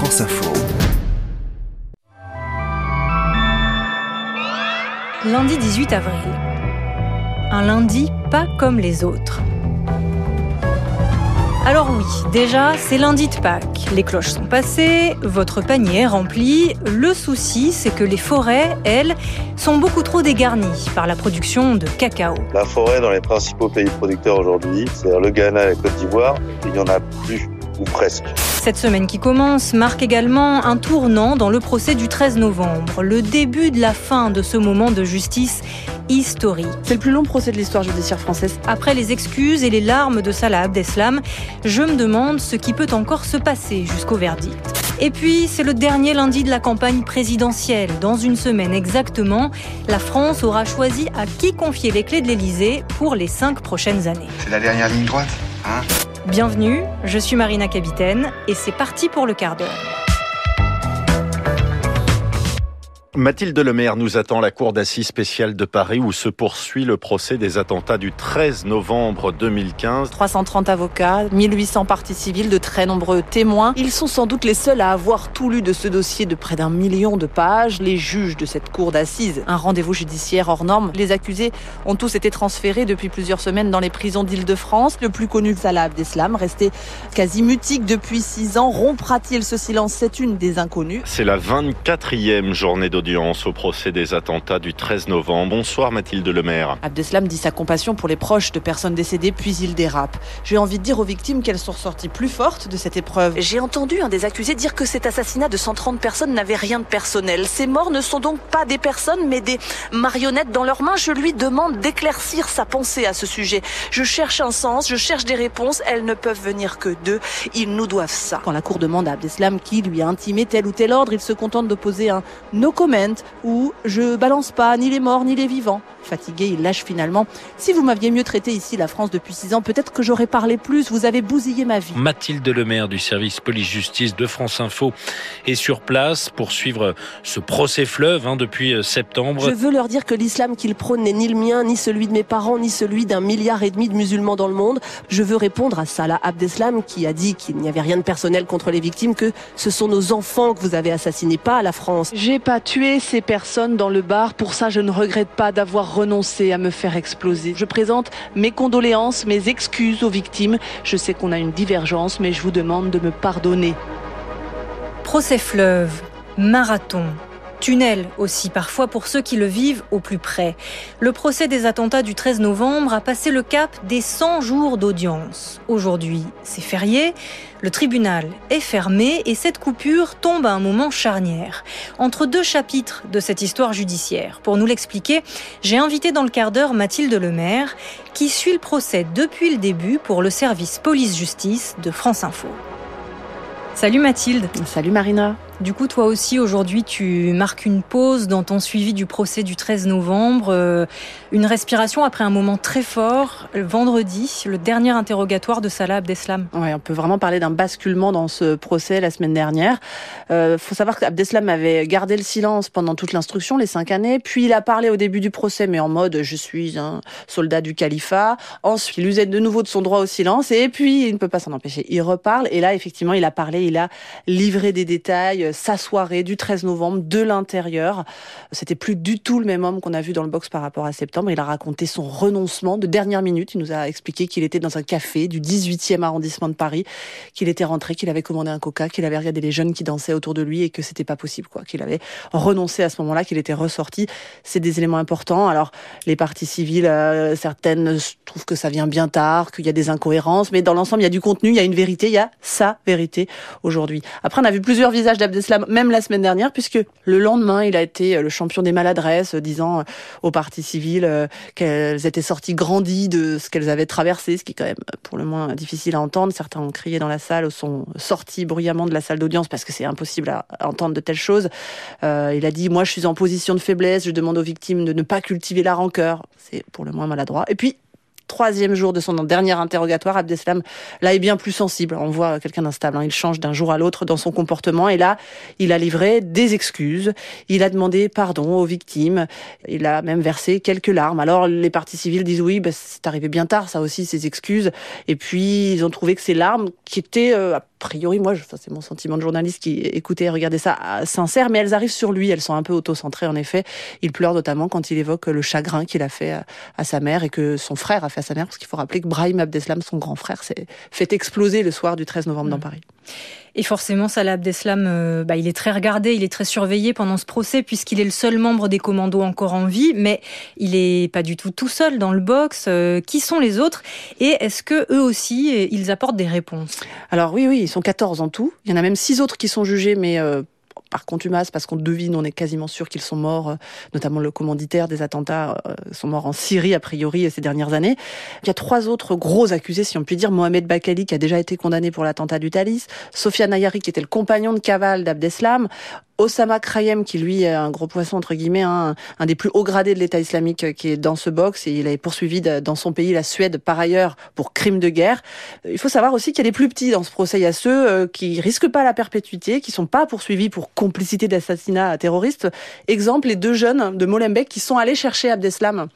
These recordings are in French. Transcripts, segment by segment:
France Info. Lundi 18 avril. Un lundi pas comme les autres. Alors oui, déjà, c'est lundi de Pâques. Les cloches sont passées, votre panier est rempli. Le souci, c'est que les forêts, elles, sont beaucoup trop dégarnies par la production de cacao. La forêt dans les principaux pays producteurs aujourd'hui, c'est le Ghana et la Côte d'Ivoire, il n'y en a plus, ou presque. Cette semaine qui commence marque également un tournant dans le procès du 13 novembre, le début de la fin de ce moment de justice historique. C'est le plus long procès de l'histoire judiciaire française. Après les excuses et les larmes de Salah Abdeslam, je me demande ce qui peut encore se passer jusqu'au verdict. Et puis, c'est le dernier lundi de la campagne présidentielle. Dans une semaine exactement, la France aura choisi à qui confier les clés de l'Elysée pour les cinq prochaines années. C'est la dernière ligne droite, hein? Bienvenue, je suis Marina Capitaine et c'est parti pour le quart d'heure. Mathilde Lemaire nous attend à la Cour d'assises spéciale de Paris où se poursuit le procès des attentats du 13 novembre 2015. 330 avocats, 1800 parties civiles, de très nombreux témoins. Ils sont sans doute les seuls à avoir tout lu de ce dossier de près d'un million de pages. Les juges de cette Cour d'assises, un rendez-vous judiciaire hors norme. Les accusés ont tous été transférés depuis plusieurs semaines dans les prisons d'Île-de-France. Le plus connu, Salah Abdeslam, resté quasi mutique depuis six ans. Rompra-t-il ce silence? C'est une des inconnues. C'est la 24e journée de audience au procès des attentats du 13 novembre. Bonsoir Mathilde Lemaire. Abdeslam dit sa compassion pour les proches de personnes décédées, puis il dérape. J'ai envie de dire aux victimes qu'elles sont ressorties plus fortes de cette épreuve. J'ai entendu un des accusés dire que cet assassinat de 130 personnes n'avait rien de personnel. Ces morts ne sont donc pas des personnes, mais des marionnettes dans leurs mains. Je lui demande d'éclaircir sa pensée à ce sujet. Je cherche un sens, je cherche des réponses. Elles ne peuvent venir que d'eux. Ils nous doivent ça. Quand la cour demande à Abdeslam qui lui a intimé tel ou tel ordre, il se contente d'opposer un no comment ou je balance pas ni les morts ni les vivants. Fatigué, il lâche finalement. Si vous m'aviez mieux traité ici, la France, depuis six ans, peut-être que j'aurais parlé plus. Vous avez bousillé ma vie. Mathilde Lemaire du service police-justice de France Info est sur place pour suivre ce procès fleuve hein, depuis euh, septembre. Je veux leur dire que l'islam qu'ils prônent n'est ni le mien, ni celui de mes parents, ni celui d'un milliard et demi de musulmans dans le monde. Je veux répondre à Salah Abdeslam qui a dit qu'il n'y avait rien de personnel contre les victimes, que ce sont nos enfants que vous avez assassinés, pas à la France. J'ai pas tué ces personnes dans le bar. Pour ça, je ne regrette pas d'avoir renoncé à me faire exploser. Je présente mes condoléances, mes excuses aux victimes. Je sais qu'on a une divergence, mais je vous demande de me pardonner. Procès fleuve, marathon, tunnel aussi parfois pour ceux qui le vivent au plus près. Le procès des attentats du 13 novembre a passé le cap des 100 jours d'audience. Aujourd'hui, c'est férié, le tribunal est fermé et cette coupure tombe à un moment charnière, entre deux chapitres de cette histoire judiciaire. Pour nous l'expliquer, j'ai invité dans le quart d'heure Mathilde Lemaire, qui suit le procès depuis le début pour le service police-justice de France Info. Salut Mathilde. Salut Marina. Du coup, toi aussi, aujourd'hui, tu marques une pause dans ton suivi du procès du 13 novembre. Euh, une respiration après un moment très fort. Vendredi, le dernier interrogatoire de Salah Abdeslam. Ouais, on peut vraiment parler d'un basculement dans ce procès la semaine dernière. Euh, faut savoir qu'Abdeslam avait gardé le silence pendant toute l'instruction, les cinq années. Puis il a parlé au début du procès, mais en mode je suis un soldat du califat. Ensuite, il usait de nouveau de son droit au silence. Et puis, il ne peut pas s'en empêcher. Il reparle. Et là, effectivement, il a parlé, il a livré des détails sa soirée du 13 novembre de l'intérieur. C'était plus du tout le même homme qu'on a vu dans le box par rapport à septembre. Il a raconté son renoncement de dernière minute. Il nous a expliqué qu'il était dans un café du 18e arrondissement de Paris, qu'il était rentré, qu'il avait commandé un coca, qu'il avait regardé les jeunes qui dansaient autour de lui et que c'était pas possible, quoi. Qu'il avait renoncé à ce moment-là, qu'il était ressorti. C'est des éléments importants. Alors, les parties civiles, euh, certaines trouvent que ça vient bien tard, qu'il y a des incohérences, mais dans l'ensemble, il y a du contenu, il y a une vérité, il y a sa vérité aujourd'hui. Après, on a vu plusieurs visages même la semaine dernière, puisque le lendemain, il a été euh, le champion des maladresses, euh, disant aux parties civiles qu'elles étaient sorties grandies de ce qu'elles avaient traversé, ce qui est quand même pour le moins difficile à entendre. Certains ont crié dans la salle, sont sortis bruyamment de la salle d'audience parce que c'est impossible à entendre de telles choses. Euh, il a dit, moi je suis en position de faiblesse, je demande aux victimes de ne pas cultiver la rancœur. C'est pour le moins maladroit. Et puis, troisième jour de son dernier interrogatoire, Abdeslam, là, est bien plus sensible. On voit quelqu'un d'instable. Hein. Il change d'un jour à l'autre dans son comportement. Et là, il a livré des excuses. Il a demandé pardon aux victimes. Il a même versé quelques larmes. Alors, les partis civils disent oui, bah, c'est arrivé bien tard, ça aussi, ces excuses. Et puis, ils ont trouvé que ces larmes, qui étaient euh, priori, moi, c'est mon sentiment de journaliste qui écoutait et regardait ça sincère, mais elles arrivent sur lui. Elles sont un peu auto-centrées, en effet. Il pleure notamment quand il évoque le chagrin qu'il a fait à, sa mère et que son frère a fait à sa mère, parce qu'il faut rappeler que Brahim Abdeslam, son grand frère, s'est fait exploser le soir du 13 novembre dans mm. Paris. Et forcément, Salah Abdeslam, euh, bah, il est très regardé, il est très surveillé pendant ce procès puisqu'il est le seul membre des commandos encore en vie, mais il est pas du tout tout seul dans le box. Euh, qui sont les autres? Et est-ce que eux aussi, ils apportent des réponses? Alors oui, oui, ils sont 14 en tout. Il y en a même 6 autres qui sont jugés, mais euh, par contumace, parce qu'on devine, on est quasiment sûr qu'ils sont morts, euh, notamment le commanditaire des attentats, euh, sont morts en Syrie a priori ces dernières années. Il y a trois autres gros accusés, si on peut dire. Mohamed Bakali, qui a déjà été condamné pour l'attentat du Thalys, Sofiane Nayari, qui était le compagnon de cavale d'Abdeslam, Osama Krayem, qui lui est un gros poisson entre guillemets, un, des plus hauts gradés de l'État islamique euh, qui est dans ce box et il est poursuivi dans son pays, la Suède, par ailleurs, pour crimes de guerre. Il faut savoir aussi qu'il y a des plus petits dans ce procès. Il y a ceux euh, qui risquent pas la perpétuité, qui sont pas poursuivis pour complicité d'assassinat terroriste. Exemple, les deux jeunes de Molenbeek qui sont allés chercher Abdeslam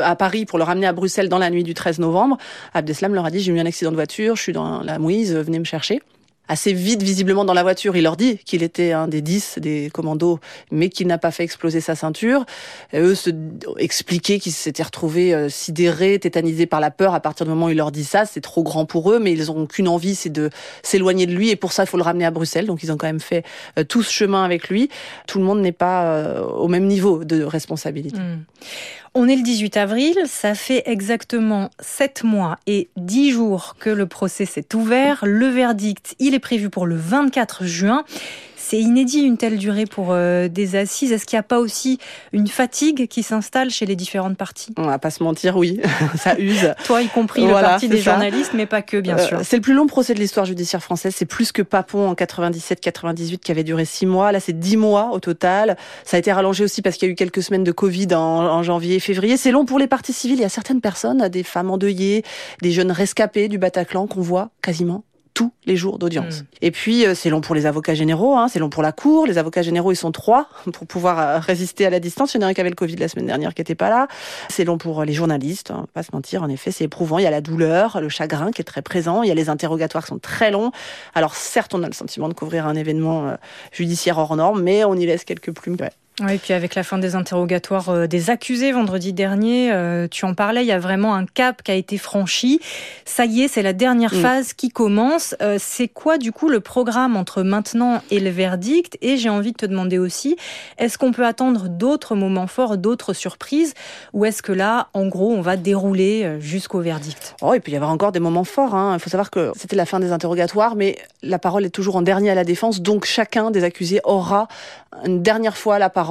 à Paris pour le ramener à Bruxelles dans la nuit du 13 novembre. Abdeslam leur a dit j'ai eu un accident de voiture, je suis dans la mouise, venez me chercher assez vite visiblement dans la voiture. Il leur dit qu'il était un des dix des commandos, mais qu'il n'a pas fait exploser sa ceinture. Et eux se expliquaient qu'ils s'étaient retrouvés euh, sidérés, tétanisés par la peur à partir du moment où il leur dit ça. C'est trop grand pour eux, mais ils n'ont qu'une envie, c'est de s'éloigner de lui. Et pour ça, il faut le ramener à Bruxelles. Donc ils ont quand même fait euh, tout ce chemin avec lui. Tout le monde n'est pas euh, au même niveau de responsabilité. Hmm. On est le 18 avril, ça fait exactement 7 mois et 10 jours que le procès s'est ouvert. Le verdict, il est prévu pour le 24 juin. C'est inédit une telle durée pour euh, des assises. Est-ce qu'il n'y a pas aussi une fatigue qui s'installe chez les différentes parties? On va pas se mentir, oui, ça use. Toi y compris le parti des journalistes, mais pas que, bien euh, sûr. C'est le plus long procès de l'histoire judiciaire française. C'est plus que Papon en 97-98 qui avait duré 6 mois. Là, c'est 10 mois au total. Ça a été rallongé aussi parce qu'il y a eu quelques semaines de Covid en, en janvier et février. C'est long pour les parties civiles. Il y a certaines personnes, des femmes endeuillées, des jeunes rescapés du Bataclan qu'on voit quasiment tous les jours d'audience. Hmm. Et puis euh, c'est long pour les avocats généraux, hein, c'est long pour la cour. Les avocats généraux ils sont trois pour pouvoir euh, résister à la distance. Il y en a un qui avait le Covid la semaine dernière qui était pas là. C'est long pour euh, les journalistes, hein, pas se mentir. En effet, c'est éprouvant. Il y a la douleur, le chagrin qui est très présent. Il y a les interrogatoires qui sont très longs. Alors certes, on a le sentiment de couvrir un événement judiciaire hors norme, mais on y laisse quelques plumes. Oui, et puis avec la fin des interrogatoires euh, des accusés vendredi dernier, euh, tu en parlais, il y a vraiment un cap qui a été franchi. Ça y est, c'est la dernière mm. phase qui commence. Euh, c'est quoi du coup le programme entre maintenant et le verdict? Et j'ai envie de te demander aussi, est-ce qu'on peut attendre d'autres moments forts, d'autres surprises? Ou est-ce que là, en gros, on va dérouler jusqu'au verdict? Oh, il peut y avoir encore des moments forts. Hein. Il faut savoir que c'était la fin des interrogatoires, mais la parole est toujours en dernier à la défense, donc chacun des accusés aura une dernière fois la parole,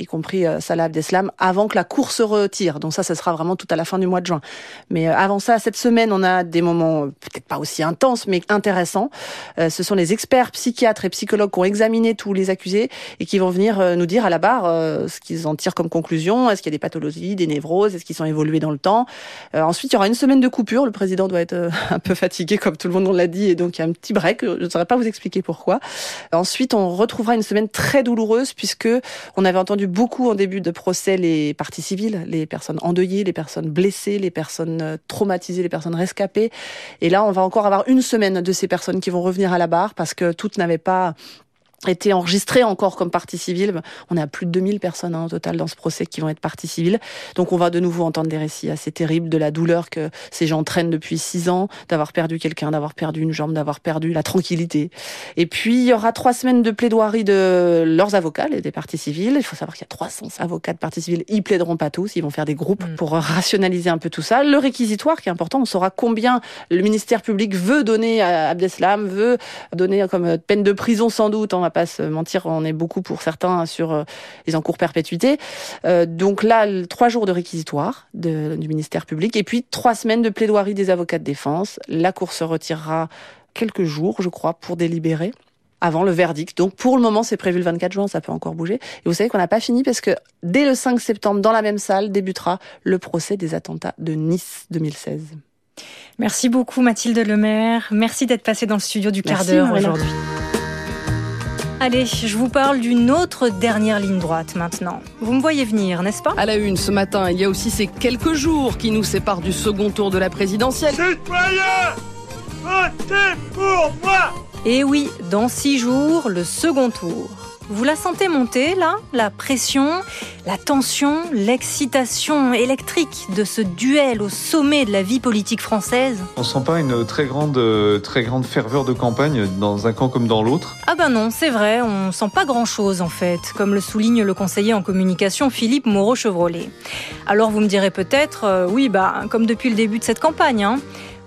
y compris euh, Salah Abdeslam, avant que la cour se retire. Donc ça, ce sera vraiment tout à la fin du mois de juin. Mais euh, avant ça, cette semaine, on a des moments euh, peut-être pas aussi intenses, mais intéressants. ce sont les experts psychiatres et psychologues qui ont examiné tous les accusés et qui vont venir nous dire à la barre ce qu'ils en tirent comme conclusion. Est-ce qu'il y a des pathologies, des névroses, est-ce qu'ils sont évolués dans le temps? Ensuite, il y aura une semaine de coupure. Le président doit être un peu fatigué, comme tout le monde l'a dit, et donc il y a un petit break. Je ne saurais pas vous expliquer pourquoi. Ensuite, on retrouvera une semaine très douloureuse puisque avait entendu beaucoup en début de procès les parties civiles, les personnes endeuillées, les personnes blessées, les personnes euh, traumatisées, les personnes rescapées. Et là, on va encore avoir une semaine de ces personnes qui vont revenir à la barre parce que toutes n'avaient pas été enregistré encore comme partie civile. On a plus de 2000 personnes hein, au total dans ce procès qui vont être partie civile. Donc on va de nouveau entendre des récits assez terribles de la douleur que ces gens traînent depuis six ans, d'avoir perdu quelqu'un, d'avoir perdu une jambe, d'avoir perdu la tranquillité. Et puis il y aura trois semaines de plaidoirie de leurs avocats, les des parties civiles. Il faut savoir qu'il y a 300 avocats de parties civiles. Ils plaideront pas tous, ils vont faire des groupes mm. pour rationaliser un peu tout ça. Le réquisitoire qui est important, on saura combien le ministère public veut donner à Abdeslam, veut donner comme peine de prison sans doute. Pas se mentir, on est beaucoup pour certains sur euh, les encours perpétuité. Euh, donc là, trois jours de réquisitoire du ministère public et puis trois semaines de plaidoirie des avocats de défense. La Cour se retirera quelques jours, je crois, pour délibérer avant le verdict. Donc pour le moment, c'est prévu le 24 juin, ça peut encore bouger. Et vous savez qu'on n'a pas fini parce que dès le 5 septembre, dans la même salle, débutera le procès des attentats de Nice 2016. Merci beaucoup Mathilde Lemaire. Merci d'être passée dans le studio du quart d'heure aujourd'hui. Allez, je vous parle d'une autre dernière ligne droite maintenant. Vous me voyez venir, n'est-ce pas? À la une ce matin, il y a aussi ces quelques jours qui nous séparent du second tour de la présidentielle. Citoyens, votez pour moi Et oui, dans six jours, le second tour. Vous la sentez monter là La pression, la tension, l'excitation électrique de ce duel au sommet de la vie politique française? On sent pas une très grande, euh, très grande ferveur de campagne dans un camp comme dans l'autre? Ah ben non, c'est vrai, on sent pas grand chose en fait, comme le souligne le conseiller en communication Philippe Moreau-Chevrolet. Alors vous me direz peut-être, euh, oui bah comme depuis le début de cette campagne, hein.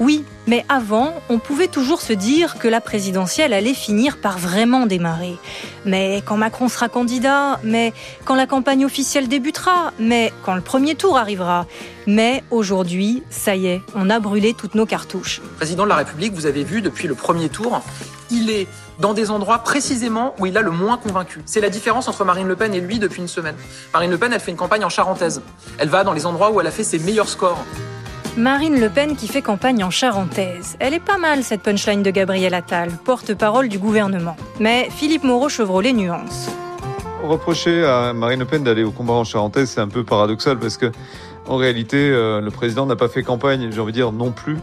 Oui, mais avant, on pouvait toujours se dire que la présidentielle allait finir par vraiment démarrer. Mais quand Macron sera candidat, mais quand la campagne officielle débutera, mais quand le premier tour arrivera. Mais aujourd'hui, ça y est, on a brûlé toutes nos cartouches. président de la République, vous avez vu depuis le premier tour, il est dans des endroits précisément où il a le moins convaincu. C'est la différence entre Marine Le Pen et lui depuis une semaine. Marine Le Pen, elle fait une campagne en charentaise. Elle va dans les endroits où elle a fait ses meilleurs scores. Marine Le Pen qui fait campagne en charentaise. Elle est pas mal cette punchline de Gabriel Attal, porte-parole du gouvernement. Mais Philippe Moreau-Chevrolet nuance. Reprocher à Marine Le Pen d'aller au combat en charentaise, c'est un peu paradoxal parce que en réalité, euh, le président n'a pas fait campagne, j'ai envie de dire non plus.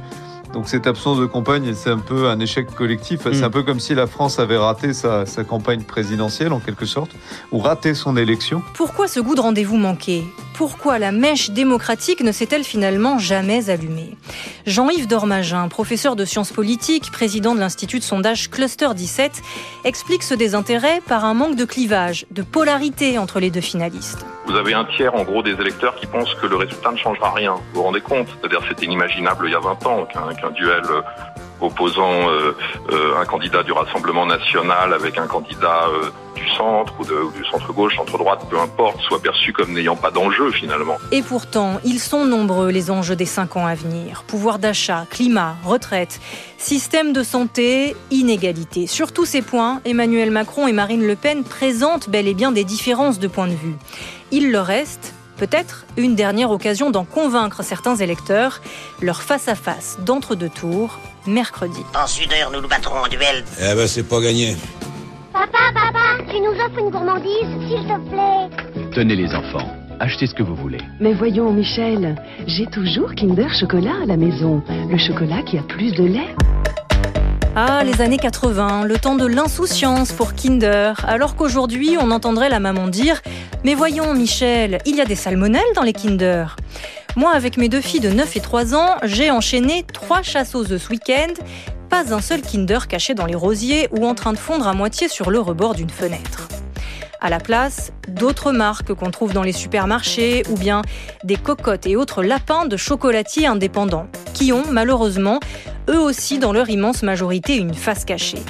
Donc cette absence de campagne, c'est un peu un échec collectif. C'est Mm. un peu comme si la France avait raté sa, sa campagne présidentielle en quelque sorte, ou raté son élection. Pourquoi ce goût de rendez-vous manqué? Pourquoi la mèche démocratique ne s'est-elle finalement jamais allumée? Jean-Yves Dormagin, professeur de sciences politiques, président de l'Institut de sondage Cluster 17, explique ce désintérêt par un manque de clivage, de polarité entre les deux finalistes. Vous avez un tiers, en gros, des électeurs qui pensent que le résultat ne changera rien. Vous vous rendez compte? C'est-à-dire c'était inimaginable il y a 20 ans qu'un duel opposant euh, euh, un candidat du Rassemblement national avec un candidat euh, du centre ou, du centre-gauche, centre-droite, peu importe, soit perçu comme n'ayant pas d'enjeu finalement. Et pourtant, ils sont nombreux les enjeux des cinq ans à venir. Pouvoir d'achat, climat, retraite, système de santé, inégalité. Sur tous ces points, Emmanuel Macron et Marine Le Pen présentent bel et bien des différences de point de vue. Il leur reste peut-être une dernière occasion d'en convaincre certains électeurs, leur face-à-face d'entre-deux tours, mercredi. En sudeur, nous nous battrons en duel. Eh ben, c'est pas gagné. Papa, papa, tu nous offres une gourmandise, s'il te plaît. Tenez les enfants, achetez ce que vous voulez. Mais voyons, Michel, j'ai toujours Kinder Chocolat à la maison. Le chocolat qui a plus de lait. Ah, les années 80, le temps de l'insouciance pour Kinder, alors qu'aujourd'hui on entendrait la maman dire Mais voyons Michel, il y a des salmonelles dans les Kinder. Moi, avec mes deux filles de 9 et 3 ans, j'ai enchaîné trois chasses aux œufs ce week-end, pas un seul Kinder caché dans les rosiers ou en train de fondre à moitié sur le rebord d'une fenêtre. À la place, d'autres marques qu'on trouve dans les supermarchés ou bien des cocottes et autres lapins de chocolatiers indépendants, qui ont malheureusement eux aussi dans leur immense majorité une face cachée.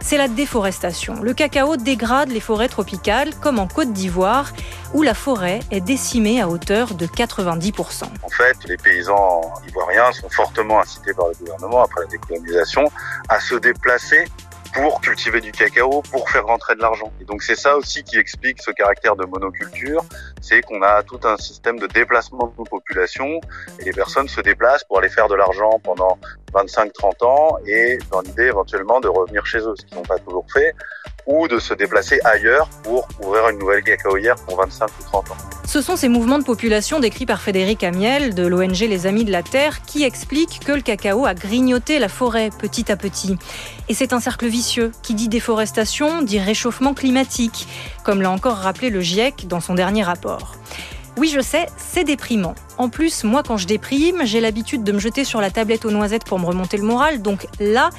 C'est la déforestation. Le cacao dégrade les forêts tropicales, comme en Côte d'Ivoire, où la forêt est décimée à hauteur de 90%. En fait, les paysans ivoiriens sont fortement incités par le gouvernement, après la décolonisation, à se déplacer pour cultiver du cacao, pour faire rentrer de l'argent. Et donc c'est ça aussi qui explique ce caractère de monoculture, c'est qu'on a tout un système de déplacement de population et les personnes se déplacent pour aller faire de l'argent pendant 25-30 ans et dans l'idée éventuellement de revenir chez eux, ce qu'ils n'ont pas toujours fait, ou de se déplacer ailleurs pour ouvrir une nouvelle cacaoyère pour 25 ou 30 ans. Ce sont ces mouvements de population décrits par Frédéric Amiel de l'ONG Les Amis de la Terre qui expliquent que le cacao a grignoté la forêt petit à petit. Et c'est un cercle vicieux qui dit déforestation, dit réchauffement climatique, comme l'a encore rappelé le GIEC dans son dernier rapport. Oui, je sais, c'est déprimant. En plus, moi, quand je déprime, j'ai l'habitude de me jeter sur la tablette aux noisettes pour me remonter le moral. Donc là,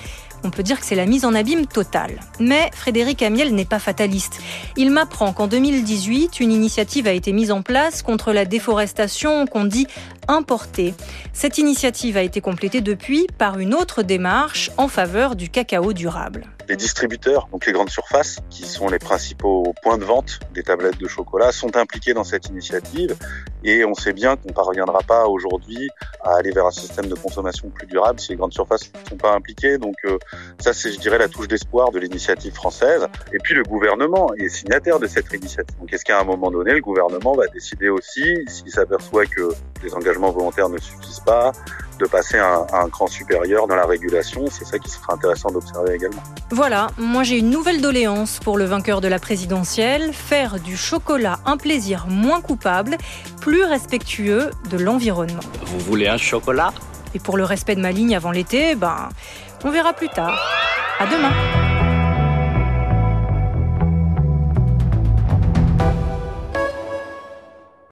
on peut dire que c'est la mise en abîme totale. Mais Frédéric Amiel n'est pas fataliste. Il m'apprend qu'en 2018, une initiative a été mise en place contre la déforestation qu'on dit importée. Cette initiative a été complétée depuis par une autre démarche en faveur du cacao durable. Les distributeurs, donc les grandes surfaces, qui sont les principaux points de vente des tablettes de chocolat, sont impliqués dans cette initiative et on sait bien qu'on ne parviendra pas aujourd'hui à aller vers un système de consommation plus durable si les grandes surfaces ne sont pas impliquées. Donc euh, ça, c'est, je dirais, la touche d'espoir de l'initiative française. Et puis le gouvernement est signataire de cette initiative. Donc est-ce qu'à un moment donné, le gouvernement va décider aussi, s'il s'aperçoit que les engagements volontaires ne suffisent pas, de passer à un, à un cran supérieur dans la régulation C'est ça qui sera intéressant d'observer également. Voilà, moi j'ai une nouvelle doléance pour le vainqueur de la présidentielle, faire du chocolat un plaisir moins coupable, plus respectueux de l'environnement. Vous voulez un chocolat? Et pour le respect de ma ligne avant l'été, ben, on verra plus tard. À demain.